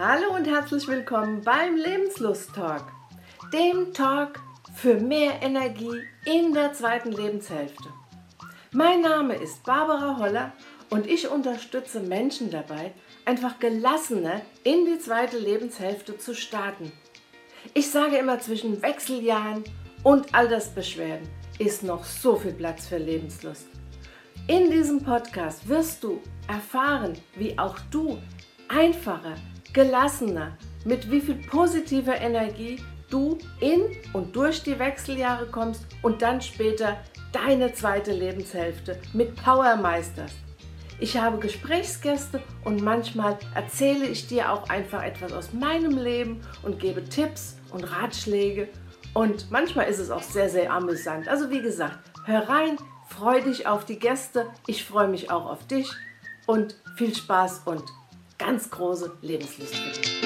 Hallo und herzlich willkommen beim Lebenslust Talk, dem Talk für mehr Energie in der zweiten Lebenshälfte. Mein Name ist Barbara Holler und ich unterstütze Menschen dabei, einfach gelassener in die zweite Lebenshälfte zu starten. Ich sage immer, zwischen Wechseljahren und Altersbeschwerden ist noch so viel Platz für Lebenslust. In diesem Podcast wirst du erfahren, wie auch du einfacher, gelassener, mit wie viel positiver Energie du in und durch die Wechseljahre kommst und dann später deine zweite Lebenshälfte mit Power meisterst. Ich habe Gesprächsgäste und manchmal erzähle ich dir auch einfach etwas aus meinem Leben und gebe Tipps und Ratschläge. Und manchmal ist es auch sehr, sehr amüsant. Also wie gesagt, hör rein, freu dich auf die Gäste. Ich freue mich auch auf dich und viel Spaß und ganz große Lebenslust dich.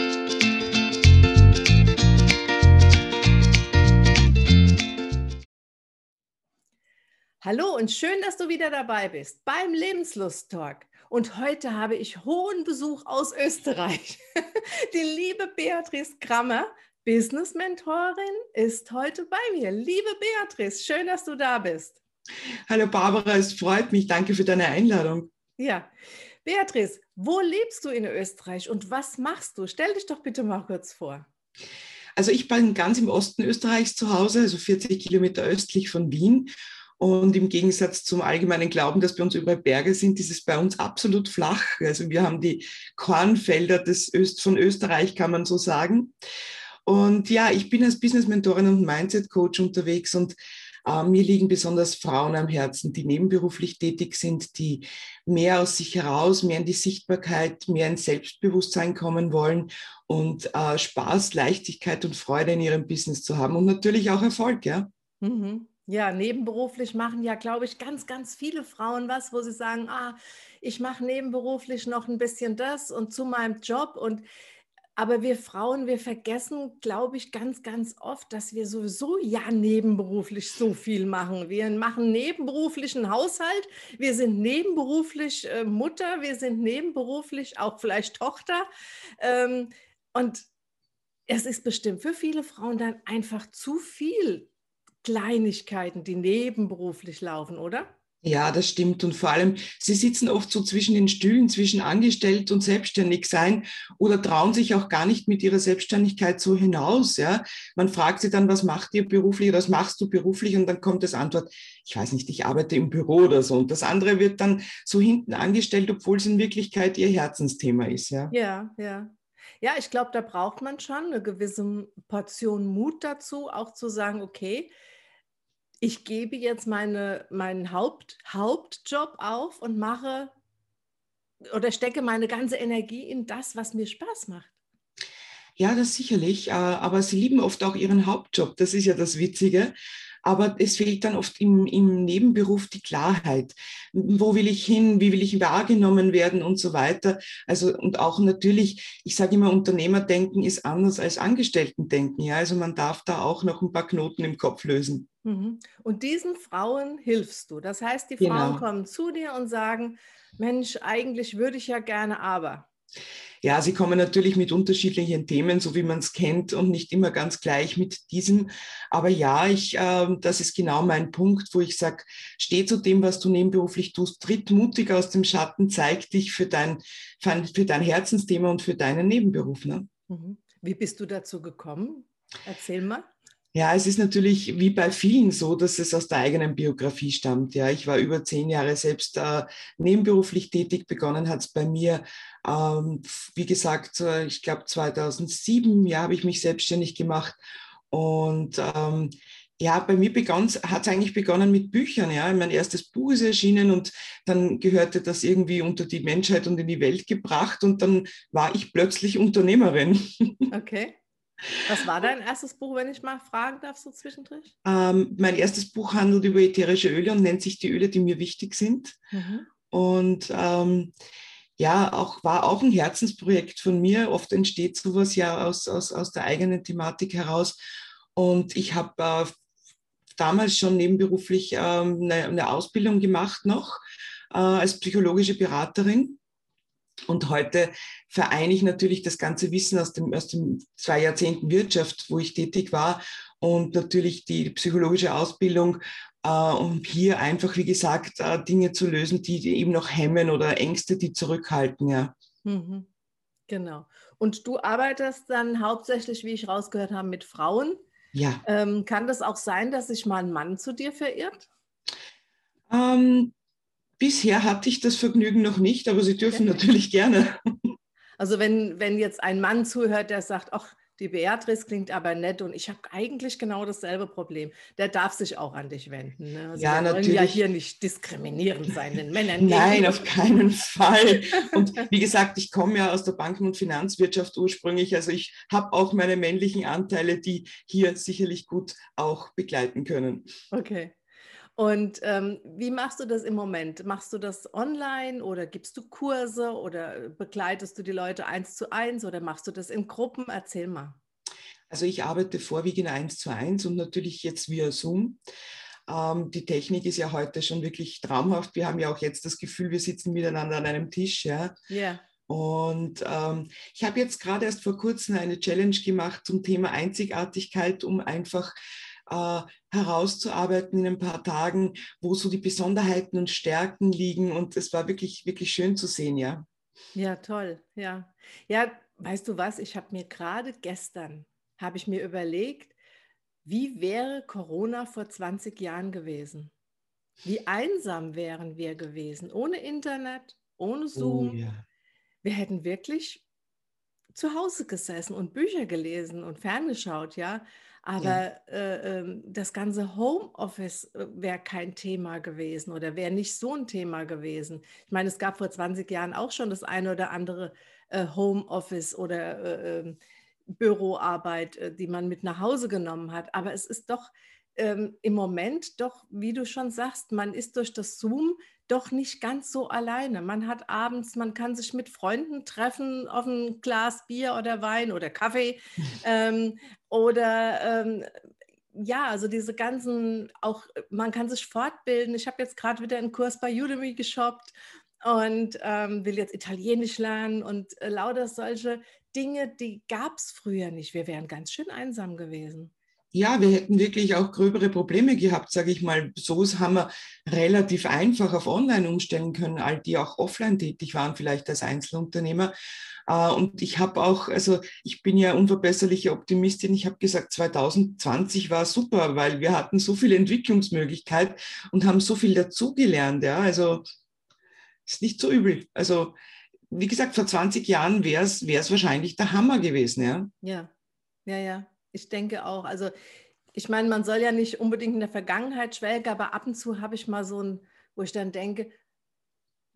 Hallo und schön, dass du wieder dabei bist beim Lebenslust-Talk. Und heute habe ich hohen Besuch aus Österreich. Die liebe Beatrice Krammer, Business-Mentorin, ist heute bei mir. Liebe Beatrice, schön, dass du da bist. Hallo Barbara, es freut mich. Danke für deine Einladung. Ja. Beatrice, wo lebst du in Österreich und was machst du? Stell dich doch bitte mal kurz vor. Also ich bin ganz im Osten Österreichs zu Hause, also 40 Kilometer östlich von Wien und im Gegensatz zum allgemeinen Glauben, dass bei uns überall Berge sind, ist es bei uns absolut flach. Also wir haben die Kornfelder des Öst von Österreich, kann man so sagen. Und ja, ich bin als Business-Mentorin und Mindset-Coach unterwegs und mir liegen besonders Frauen am Herzen, die nebenberuflich tätig sind, die mehr aus sich heraus, mehr in die Sichtbarkeit, mehr ins Selbstbewusstsein kommen wollen und äh, Spaß, Leichtigkeit und Freude in ihrem Business zu haben und natürlich auch Erfolg, ja. Mhm. Ja, nebenberuflich machen ja, glaube ich, ganz, ganz viele Frauen was, wo sie sagen, ah, ich mache nebenberuflich noch ein bisschen das und zu meinem Job und aber wir Frauen, wir vergessen, glaube ich, ganz, ganz oft, dass wir sowieso ja nebenberuflich so viel machen. Wir machen nebenberuflichen Haushalt, wir sind nebenberuflich äh, Mutter, wir sind nebenberuflich auch vielleicht Tochter. Ähm, und es ist bestimmt für viele Frauen dann einfach zu viel Kleinigkeiten, die nebenberuflich laufen, oder? Ja, das stimmt. Und vor allem, sie sitzen oft so zwischen den Stühlen, zwischen angestellt und selbstständig sein oder trauen sich auch gar nicht mit ihrer Selbstständigkeit so hinaus. Ja, man fragt sie dann, was macht ihr beruflich oder was machst du beruflich? Und dann kommt das Antwort, ich weiß nicht, ich arbeite im Büro oder so. Und das andere wird dann so hinten angestellt, obwohl es in Wirklichkeit ihr Herzensthema ist. Ja, ja, ja. Ja, ich glaube, da braucht man schon eine gewisse Portion Mut dazu, auch zu sagen, okay, ich gebe jetzt meine, meinen Haupt, Hauptjob auf und mache oder stecke meine ganze Energie in das, was mir Spaß macht. Ja, das sicherlich. Äh, aber sie lieben oft auch ihren Hauptjob. Das ist ja das Witzige aber es fehlt dann oft im, im Nebenberuf die Klarheit. Wo will ich hin? Wie will ich wahrgenommen werden und so weiter? Also, und auch natürlich, ich sage immer, Unternehmerdenken ist anders als Angestellten-Denken. Ja, also man darf da auch noch ein paar Knoten im Kopf lösen. Mhm. Und diesen Frauen hilfst du. Das heißt, die Frauen genau. kommen zu dir und sagen, Mensch, eigentlich würde ich ja gerne, aber. Ja, sie kommen natürlich mit unterschiedlichen Themen, so wie man es kennt und nicht immer ganz gleich mit diesem. Aber ja, ich, äh, das ist genau mein Punkt, wo ich sage, steh zu dem, was du nebenberuflich tust, tritt mutig aus dem Schatten, zeig dich für dein, für dein Herzensthema und für deinen Nebenberuf. Ne? Mhm. Wie bist du dazu gekommen? Erzähl mal. Ja, es ist natürlich wie bei vielen so, dass es aus der eigenen Biografie stammt. Ja, ich war über zehn Jahre selbst äh, nebenberuflich tätig. Begonnen hat es bei mir, ähm, wie gesagt, äh, ich glaube 2007 ja, habe ich mich selbstständig gemacht. Und ähm, ja, bei mir hat es eigentlich begonnen mit Büchern. Ja, mein erstes Buch ist erschienen und dann gehörte das irgendwie unter die Menschheit und in die Welt gebracht und dann war ich plötzlich Unternehmerin. Okay. Was war dein erstes Buch, wenn ich mal fragen darf, so zwischendurch? Ähm, mein erstes Buch handelt über ätherische Öle und nennt sich die Öle, die mir wichtig sind. Mhm. Und ähm, ja, auch, war auch ein Herzensprojekt von mir. Oft entsteht sowas ja aus, aus, aus der eigenen Thematik heraus. Und ich habe äh, damals schon nebenberuflich ähm, eine, eine, Ausbildung gemacht noch äh, als psychologische Beraterin Und heute vereine ich natürlich das ganze Wissen aus dem, aus den zwei Jahrzehnten Wirtschaft, wo ich tätig war und natürlich die psychologische Ausbildung, äh, um hier einfach, wie gesagt, äh, Dinge zu lösen, die, eben noch hemmen oder Ängste, die zurückhalten. Ja. Mhm. Genau. Und du arbeitest dann hauptsächlich, wie ich rausgehört habe, mit Frauen. Ja. Ähm, kann das auch sein, dass sich mal ein Mann zu dir verirrt? Ähm, bisher hatte ich das Vergnügen noch nicht, aber Sie dürfen natürlich gerne. Also wenn, wenn jetzt ein Mann zuhört, der sagt, ach, die Beatrice klingt aber nett und ich habe eigentlich genau dasselbe Problem. Der darf sich auch an dich wenden. Ne? Also ja, wir natürlich. ja hier nicht diskriminierend sein den Männern. Nein, auf keinen Fall. Und wie gesagt, ich komme ja aus der Banken- und Finanzwirtschaft ursprünglich. Also ich habe auch meine männlichen Anteile, die hier sicherlich gut auch begleiten können. Okay. Und ähm, wie machst du das im Moment? Machst du das online oder gibst du Kurse oder begleitest du die Leute eins zu eins oder machst du das in Gruppen? Erzähl mal. Also ich arbeite vorwiegend eins zu eins und natürlich jetzt via Zoom. Ähm, die Technik ist ja heute schon wirklich traumhaft. Wir haben ja auch jetzt das Gefühl, wir sitzen miteinander an einem Tisch. Ja. Yeah. Und ähm, ich habe jetzt gerade erst vor kurzem eine Challenge gemacht zum Thema Einzigartigkeit, um einfach äh, herauszuarbeiten in ein paar Tagen, wo so die Besonderheiten und Stärken liegen. Und es war wirklich, wirklich schön zu sehen, ja. Ja, toll, ja. Ja, weißt du was, ich habe mir gerade gestern, habe ich mir überlegt, wie wäre Corona vor 20 Jahren gewesen? Wie einsam wären wir gewesen? Ohne Internet, ohne oh Zoom. Oh, ja. Wir hätten wirklich zu Hause gesessen und Bücher gelesen und ferngeschaut, ja. Aber ja. äh, äh, das ganze Homeoffice äh, wäre kein Thema gewesen oder wäre nicht so ein Thema gewesen. Ich meine, es gab vor 20 Jahren auch schon das eine oder andere äh, Homeoffice oder äh, ähm, Büroarbeit, äh, die man mit nach Hause genommen hat. Aber es ist doch ähm, im Moment doch, wie du schon sagst, man ist durch das Zoom doch nicht ganz so alleine. Man hat abends, man kann sich mit Freunden treffen auf ein Glas Bier oder Wein oder Kaffee ähm, oder ähm, ja, also diese ganzen, auch man kann sich fortbilden. Ich habe jetzt gerade wieder einen Kurs bei Udemy geshoppt und ähm, will jetzt Italienisch lernen und äh, lauter solche Dinge, die gab es früher nicht. Wir wären ganz schön einsam gewesen ja, wir hätten wirklich auch gröbere Probleme gehabt, sage ich mal. So haben wir relativ einfach auf Online umstellen können, all die auch offline tätig waren, vielleicht als Einzelunternehmer. Äh, und ich habe auch, also ich bin ja unverbesserliche Optimistin. Ich habe gesagt, 2020 war super, weil wir hatten so viel Entwicklungsmöglichkeit und haben so viel dazugelernt. Ja, also ist nicht so übel. Also wie gesagt, vor 20 Jahren wäre es wahrscheinlich der Hammer gewesen. Ja, ja, ja, ja. Ich denke auch. Also ich meine, man soll ja nicht unbedingt in der Vergangenheit schwelgen, aber ab und zu habe ich mal so ein, wo ich dann denke,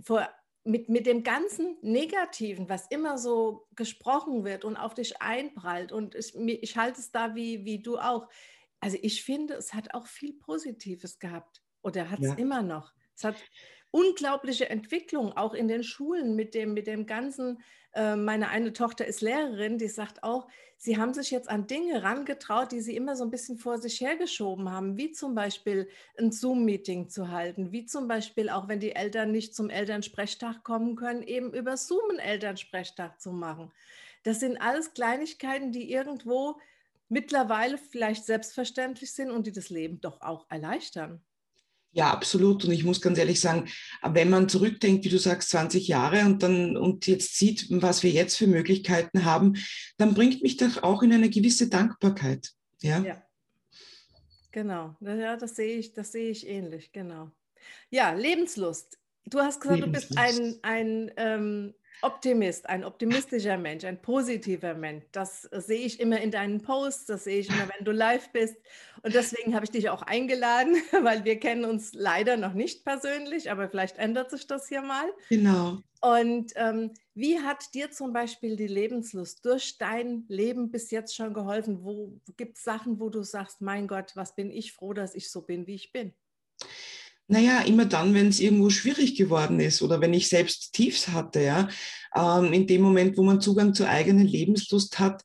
vor, mit, mit dem ganzen Negativen, was immer so gesprochen wird und auf dich einprallt, und ich, ich halte es da wie, wie du auch. Also ich finde, es hat auch viel Positives gehabt oder hat es ja. immer noch. Es hat unglaubliche Entwicklung, auch in den Schulen mit dem, mit dem ganzen meine eine Tochter ist Lehrerin, die sagt auch, sie haben sich jetzt an Dinge rangetraut, die sie immer so ein bisschen vor sich hergeschoben haben, wie zum Beispiel ein Zoom-Meeting zu halten, wie zum Beispiel auch, wenn die Eltern nicht zum Elternsprechtag kommen können, eben über Zoom einen Elternsprechtag zu machen. Das sind alles Kleinigkeiten, die irgendwo mittlerweile vielleicht selbstverständlich sind und die das Leben doch auch erleichtern. Ja, absolut. Und ich muss ganz ehrlich sagen, wenn man zurückdenkt, wie du sagst, 20 Jahre und dann und jetzt sieht, was wir jetzt für Möglichkeiten haben, dann bringt mich das auch in eine gewisse Dankbarkeit. Ja. ja. Genau. Ja, das sehe ich, das sehe ich ähnlich, genau. Ja, Lebenslust. Du hast gesagt, Lebenslust. du bist ein, ein ähm, Optimist, ein optimistischer Mensch, ein positiver Mensch. Das sehe ich immer in deinen Posts, das sehe ich immer, wenn du live bist. Und deswegen habe ich dich auch eingeladen, weil wir kennen uns leider noch nicht persönlich, aber vielleicht ändert sich das hier mal. Genau. Und ähm, wie hat dir zum Beispiel die Lebenslust durch dein Leben bis jetzt schon geholfen? Wo gibt es Sachen, wo du sagst, mein Gott, was bin ich froh, dass ich so bin, wie ich bin? Naja, immer dann, wenn es irgendwo schwierig geworden ist oder wenn ich selbst Tiefs hatte, ja, ähm, in dem Moment, wo man Zugang zur eigenen Lebenslust hat,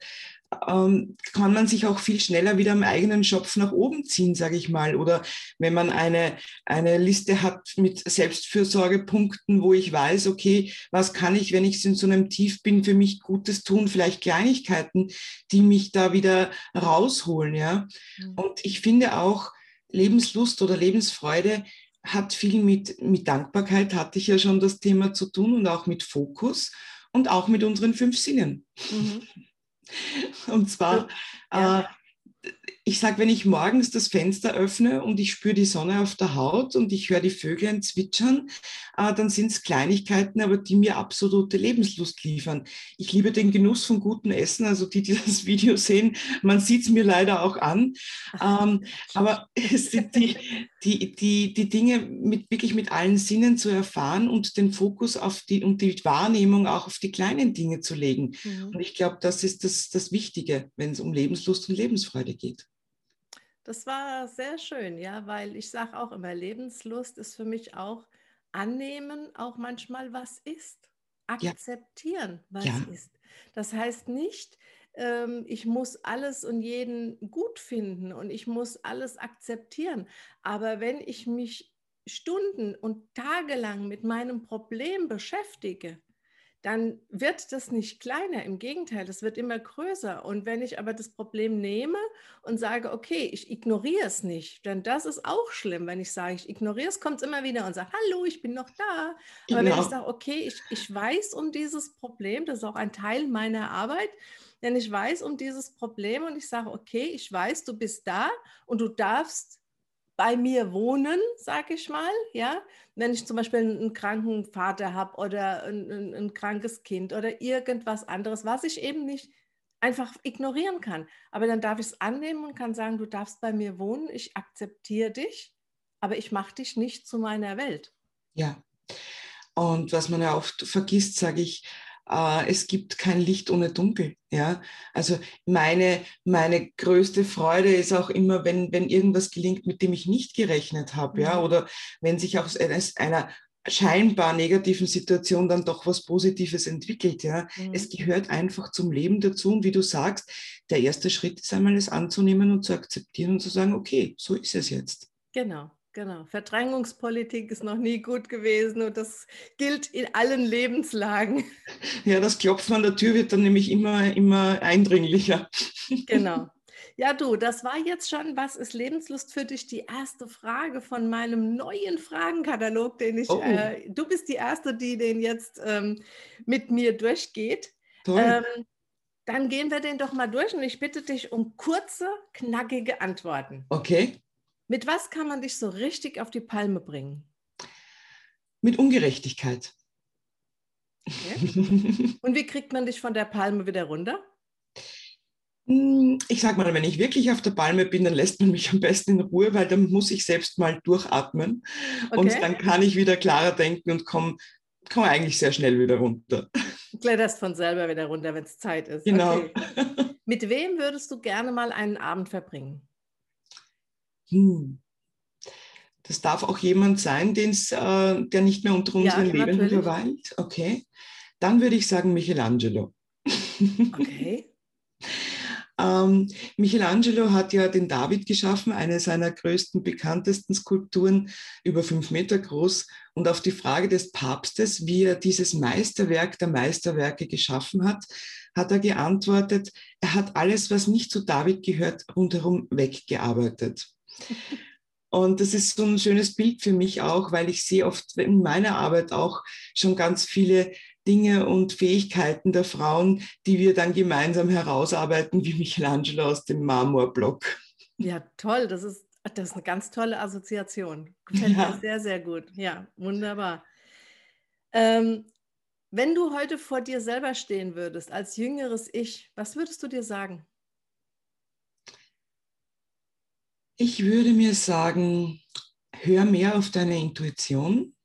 ähm, kann man sich auch viel schneller wieder am eigenen Schopf nach oben ziehen, sage ich mal. Oder wenn man eine, eine Liste hat mit Selbstfürsorgepunkten, wo ich weiß, okay, was kann ich, wenn ich in so einem Tief bin, für mich Gutes tun, vielleicht Kleinigkeiten, die mich da wieder rausholen. Ja? Mhm. Und ich finde auch, Lebenslust oder Lebensfreude hat viel mit, mit Dankbarkeit, hatte ich ja schon das Thema zu tun und auch mit Fokus und auch mit unseren fünf Sinnen. Mhm. Und zwar, ja. äh, ich sage, wenn ich morgens das Fenster öffne und ich spüre die Sonne auf der Haut und ich höre die Vögel zwitschern, äh, dann sind es Kleinigkeiten, aber die mir absolute Lebenslust liefern. Ich liebe den Genuss von gutem Essen, also die, die das Video sehen, man sieht es mir leider auch an. Ähm, aber es sind die, die, die, die Dinge mit, wirklich mit allen Sinnen zu erfahren und den Fokus auf die und die Wahrnehmung auch auf die kleinen Dinge zu legen. Mhm. Und ich glaube, das ist das, das Wichtige, wenn es um Lebenslust und Lebensfreude geht. Das war sehr schön, ja, weil ich sage auch immer, Lebenslust ist für mich auch annehmen, auch manchmal was ist. Akzeptieren, ja. was ja. ist. Das heißt nicht, ähm, ich muss alles und jeden gut finden und ich muss alles akzeptieren. Aber wenn ich mich Stunden und tagelang mit meinem Problem beschäftige, dann wird das nicht kleiner. Im Gegenteil, das wird immer größer. Und wenn ich aber das Problem nehme und sage, okay, ich ignoriere es nicht, dann das ist auch schlimm. Wenn ich sage, ich ignoriere es, kommt es immer wieder und sage, hallo, ich bin noch da. Aber genau. wenn ich sage, okay, ich, ich weiß um dieses Problem, das ist auch ein Teil meiner Arbeit, denn ich weiß um dieses Problem und ich sage, okay, ich weiß, du bist da und du darfst bei mir wohnen, sage ich mal, ja, wenn ich zum Beispiel einen kranken Vater habe oder ein, ein, ein, krankes Kind oder irgendwas anderes, was ich eben nicht einfach ignorieren kann. Aber dann darf ich es annehmen und kann sagen, du darfst bei mir wohnen, ich akzeptiere dich, aber ich mache dich nicht zu meiner Welt. Ja. Und was man ja oft vergisst, sage ich, äh, es gibt kein Licht ohne Dunkel. Ja, also meine, meine größte Freude ist auch immer, wenn, wenn irgendwas gelingt, mit dem ich nicht gerechnet habe, ja, mhm. oder wenn sich aus einer scheinbar negativen Situation dann doch was Positives entwickelt. Ja. Mhm. Es gehört einfach zum Leben dazu. Und wie du sagst, der erste Schritt ist einmal, es anzunehmen und zu akzeptieren und zu sagen, okay, so ist es jetzt. Genau. Genau, Verdrängungspolitik ist noch nie gut gewesen und das gilt in allen Lebenslagen. Ja, das Klopfen an der Tür wird dann nämlich immer, immer eindringlicher. Genau. Ja, du, das war jetzt schon, was ist Lebenslust für dich? Die erste Frage von meinem neuen Fragenkatalog, den ich, oh. äh, du bist die Erste, die den jetzt ähm, mit mir durchgeht. Toll. Ähm, dann gehen wir den doch mal durch und ich bitte dich um kurze, knackige Antworten. Okay. Mit was kann man dich so richtig auf die Palme bringen? Mit Ungerechtigkeit. Okay. Und wie kriegt man dich von der Palme wieder runter? Hm, ich sage mal, wenn ich wirklich auf der Palme bin, dann lässt man mich am besten in Ruhe, weil dann muss ich selbst mal durchatmen okay. und dann kann ich wieder klarer denken und komme komm eigentlich sehr schnell wieder runter. Du kletterst von selber wieder runter, wenn es Zeit ist. Genau. Okay. Mit wem würdest du gerne mal einen Abend verbringen? Hm, das darf auch jemand sein, den's, äh, der nicht mehr unter unseren ja, Lebenden verweilt. Okay. Dann würde ich sagen Michelangelo. Okay. ähm, Michelangelo hat ja den David geschaffen, eine seiner größten, bekanntesten Skulpturen, über fünf Meter groß. Und auf die Frage des Papstes, wie er dieses Meisterwerk der Meisterwerke geschaffen hat, hat er geantwortet, er hat alles, was nicht zu David gehört, rundherum weggearbeitet. Und das ist so ein schönes Bild für mich auch, weil ich sehe oft in meiner Arbeit auch schon ganz viele Dinge und Fähigkeiten der Frauen, die wir dann gemeinsam herausarbeiten, wie Michelangelo aus dem Marmorblock. Ja, toll. Das ist, das ist eine ganz tolle Assoziation. Gefällt ja. mir sehr, sehr gut. Ja, wunderbar. Ähm, wenn du heute vor dir selber stehen würdest, als jüngeres Ich, was würdest du dir sagen? Ich würde mir sagen, hör mehr auf deine Intuition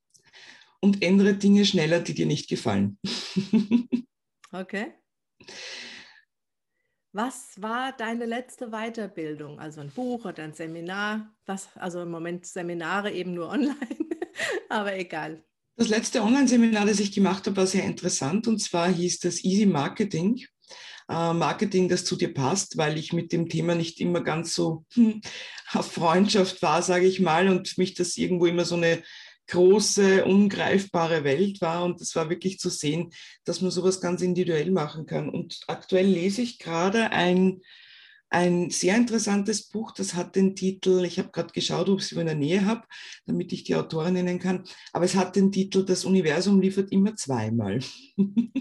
und ändere Dinge schneller, die dir nicht gefallen. okay. Was war deine letzte Weiterbildung? Also ein Buch oder ein Seminar? Was, also im Moment Seminare eben nur online, aber egal. Das letzte Online-Seminar, das ich gemacht habe, war sehr interessant und zwar hieß das Easy Marketing. Äh, Marketing, das zu dir passt, weil ich mit dem Thema nicht immer ganz so hm, auf Freundschaft war, sage ich mal, und mich das irgendwo immer so eine große, ungreifbare Welt war. Und es war wirklich zu sehen, dass man sowas ganz individuell machen kann. Und aktuell lese ich gerade ein, ein sehr interessantes Buch, das hat den Titel, ich habe gerade geschaut, ob ich es in der Nähe habe, damit ich die Autorin nennen kann, aber es hat den Titel, das Universum liefert immer zweimal.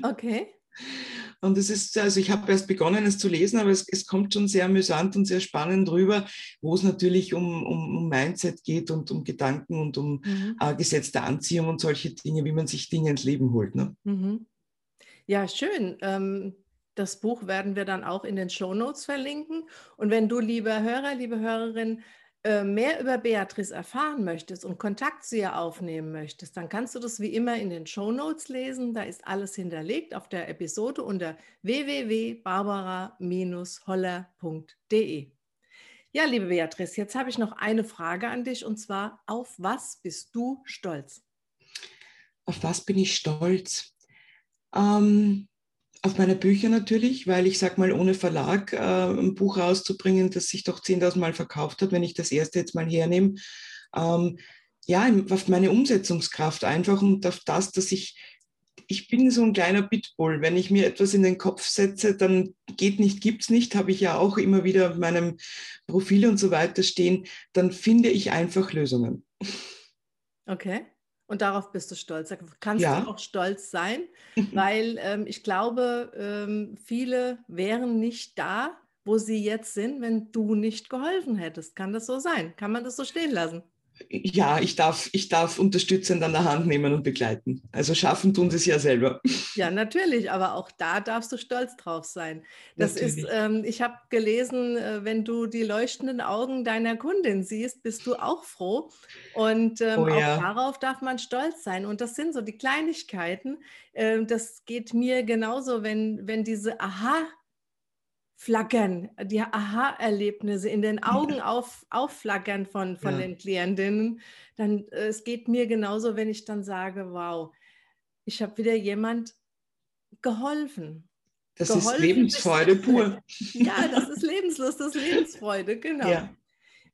Okay. Und es ist, also ich habe erst begonnen, es zu lesen, aber es, es kommt schon sehr amüsant und sehr spannend rüber, wo es natürlich um, um, um Mindset geht und um Gedanken und um mhm. äh, Gesetz der Anziehung und solche Dinge, wie man sich Dinge ins Leben holt. Ne? Mhm. Ja, schön. Ähm, das Buch werden wir dann auch in den Show Notes verlinken. Und wenn du, lieber Hörer, liebe Hörerin, mehr über Beatrice erfahren möchtest und Kontakt zu ihr aufnehmen möchtest, dann kannst du das wie immer in den Show Notes lesen. Da ist alles hinterlegt auf der Episode unter www.barbara-holler.de. Ja, liebe Beatrice, jetzt habe ich noch eine Frage an dich und zwar, auf was bist du stolz? Auf was bin ich stolz? Ähm, auf meine Bücher natürlich, weil ich sag mal, ohne Verlag äh, ein Buch rauszubringen, das sich doch 10.000 Mal verkauft hat, wenn ich das erste jetzt mal hernehme, ähm, ja, auf meine Umsetzungskraft einfach und auf das, dass ich, ich bin so ein kleiner Pitbull. Wenn ich mir etwas in den Kopf setze, dann geht nicht, gibt's nicht, habe ich ja auch immer wieder auf meinem Profil und so weiter stehen, dann finde ich einfach Lösungen. Okay. Und darauf bist du stolz. Da kannst ja. du auch stolz sein, weil ähm, ich glaube, ähm, viele wären nicht da, wo sie jetzt sind, wenn du nicht geholfen hättest. Kann das so sein? Kann man das so stehen lassen? Ja, ich darf, ich darf unterstützend an der Hand nehmen und begleiten. Also schaffen tun sie es ja selber. Ja, natürlich, aber auch da darfst du stolz drauf sein. Das natürlich. ist, ähm, ich habe gelesen, äh, wenn du die leuchtenden Augen deiner Kundin siehst, bist du auch froh. Und ähm, oh, ja. auch darauf darf man stolz sein. Und das sind so die Kleinigkeiten. Ähm, das geht mir genauso, wenn, wenn diese Aha- flackern, die Aha-Erlebnisse in den Augen auf, aufflackern von, von ja. den Klientinnen, dann äh, es geht mir genauso, wenn ich dann sage, wow, ich habe wieder jemand geholfen. Das geholfen ist Lebensfreude pur. ja, das ist Lebenslust, das ist Lebensfreude, genau. Ja,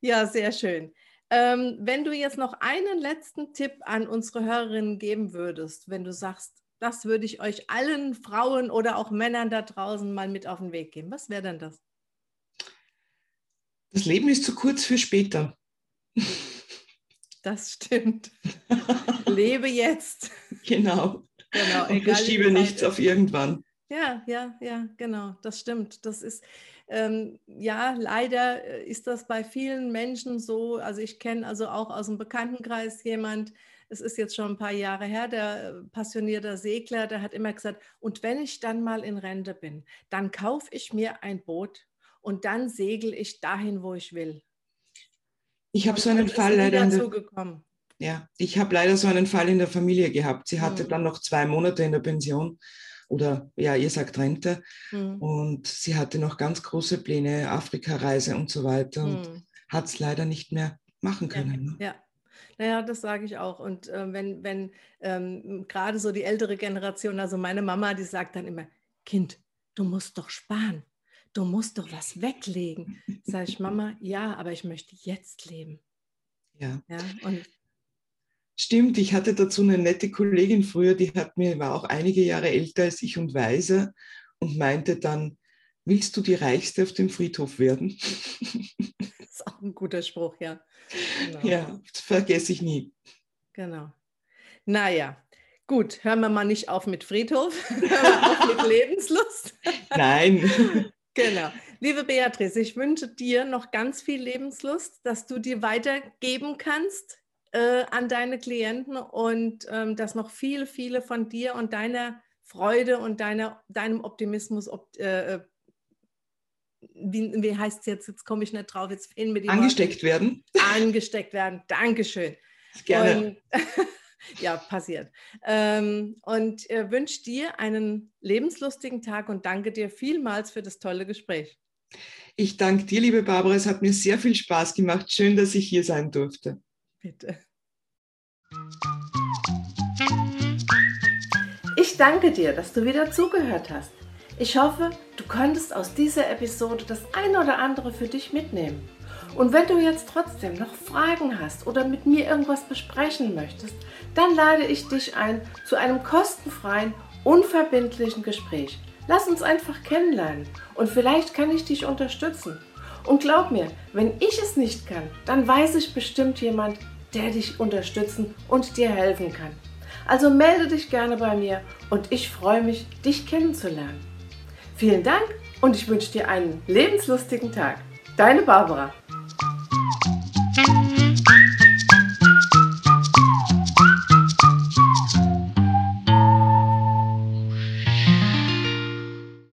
ja sehr schön. Ähm, wenn du jetzt noch einen letzten Tipp an unsere Hörerinnen geben würdest, wenn du sagst, das würde ich euch allen Frauen oder auch Männern da draußen mal mit auf den Weg geben. Was wäre denn das? Das Leben ist zu kurz für später. Das stimmt. Lebe jetzt. Genau. genau Und verschiebe nichts auf irgendwann. Ja, ja, ja, genau, das stimmt. Das ist, ähm, ja, leider äh, ist das bei vielen Menschen so. Also ich kenne also auch aus dem Bekanntenkreis jemand, es ist jetzt schon ein paar Jahre her, der äh, passionierte Segler, der hat immer gesagt, und wenn ich dann mal in Rente bin, dann kaufe ich mir ein Boot und dann segel ich dahin, wo ich will. Ich habe so einen Fall leider. Der, ja, ich habe leider so einen Fall in der Familie gehabt. Sie hatte mhm. dann noch zwei Monate in der Pension oder ja, ihr sagt Rente. Mhm. Und sie hatte noch ganz große Pläne, Afrika-Reise und so weiter und mhm. hat es leider nicht mehr machen können. Ja, ne? ja. Naja, das sage ich auch. Und äh, wenn, wenn ähm, gerade so die ältere Generation, also meine Mama, die sagt dann immer, Kind, du musst doch sparen. Du musst doch was weglegen. Sage ich, Mama, ja, aber ich möchte jetzt leben. Ja. ja und Stimmt, ich hatte dazu eine nette Kollegin früher, die hat mir, war auch einige Jahre älter als ich und weise und meinte dann, willst du die Reichste auf dem Friedhof werden? Ist auch ein guter Spruch, ja. Genau. Ja, vergesse ich nie. Genau. Naja, gut, hören wir mal nicht auf mit Friedhof, hören wir auf mit Lebenslust. Nein. Genau. Liebe Beatrice, ich wünsche dir noch ganz viel Lebenslust, dass du dir weitergeben kannst äh, an deine Klienten und ähm, dass noch viele, viele von dir und deiner Freude und deiner, deinem Optimismus op, äh, äh wie, wie heißt es jetzt? Jetzt komme ich nicht drauf, jetzt fehlen mir die Angesteckt Worte. werden. Angesteckt werden, Dankeschön. Gerne. Und, ja, passiert. Ähm, und äh, wünsche dir einen lebenslustigen Tag und danke dir vielmals für das tolle Gespräch. Ich danke dir, liebe Barbara. Es hat mir sehr viel Spaß gemacht. Schön, dass ich hier sein durfte. Bitte. Ich danke dir, dass du wieder zugehört hast. Ich hoffe, du konntest aus dieser Episode das ein oder andere für dich mitnehmen. Und wenn du jetzt trotzdem noch Fragen hast oder mit mir irgendwas besprechen möchtest, dann lade ich dich ein zu einem kostenfreien, unverbindlichen Gespräch. Lass uns einfach kennenlernen und vielleicht kann ich dich unterstützen. Und glaub mir, wenn ich es nicht kann, dann weiß ich bestimmt jemand, der dich unterstützen und dir helfen kann. Also melde dich gerne bei mir und ich freue mich, dich kennenzulernen. Vielen Dank und ich wünsche dir einen lebenslustigen Tag. Deine Barbara.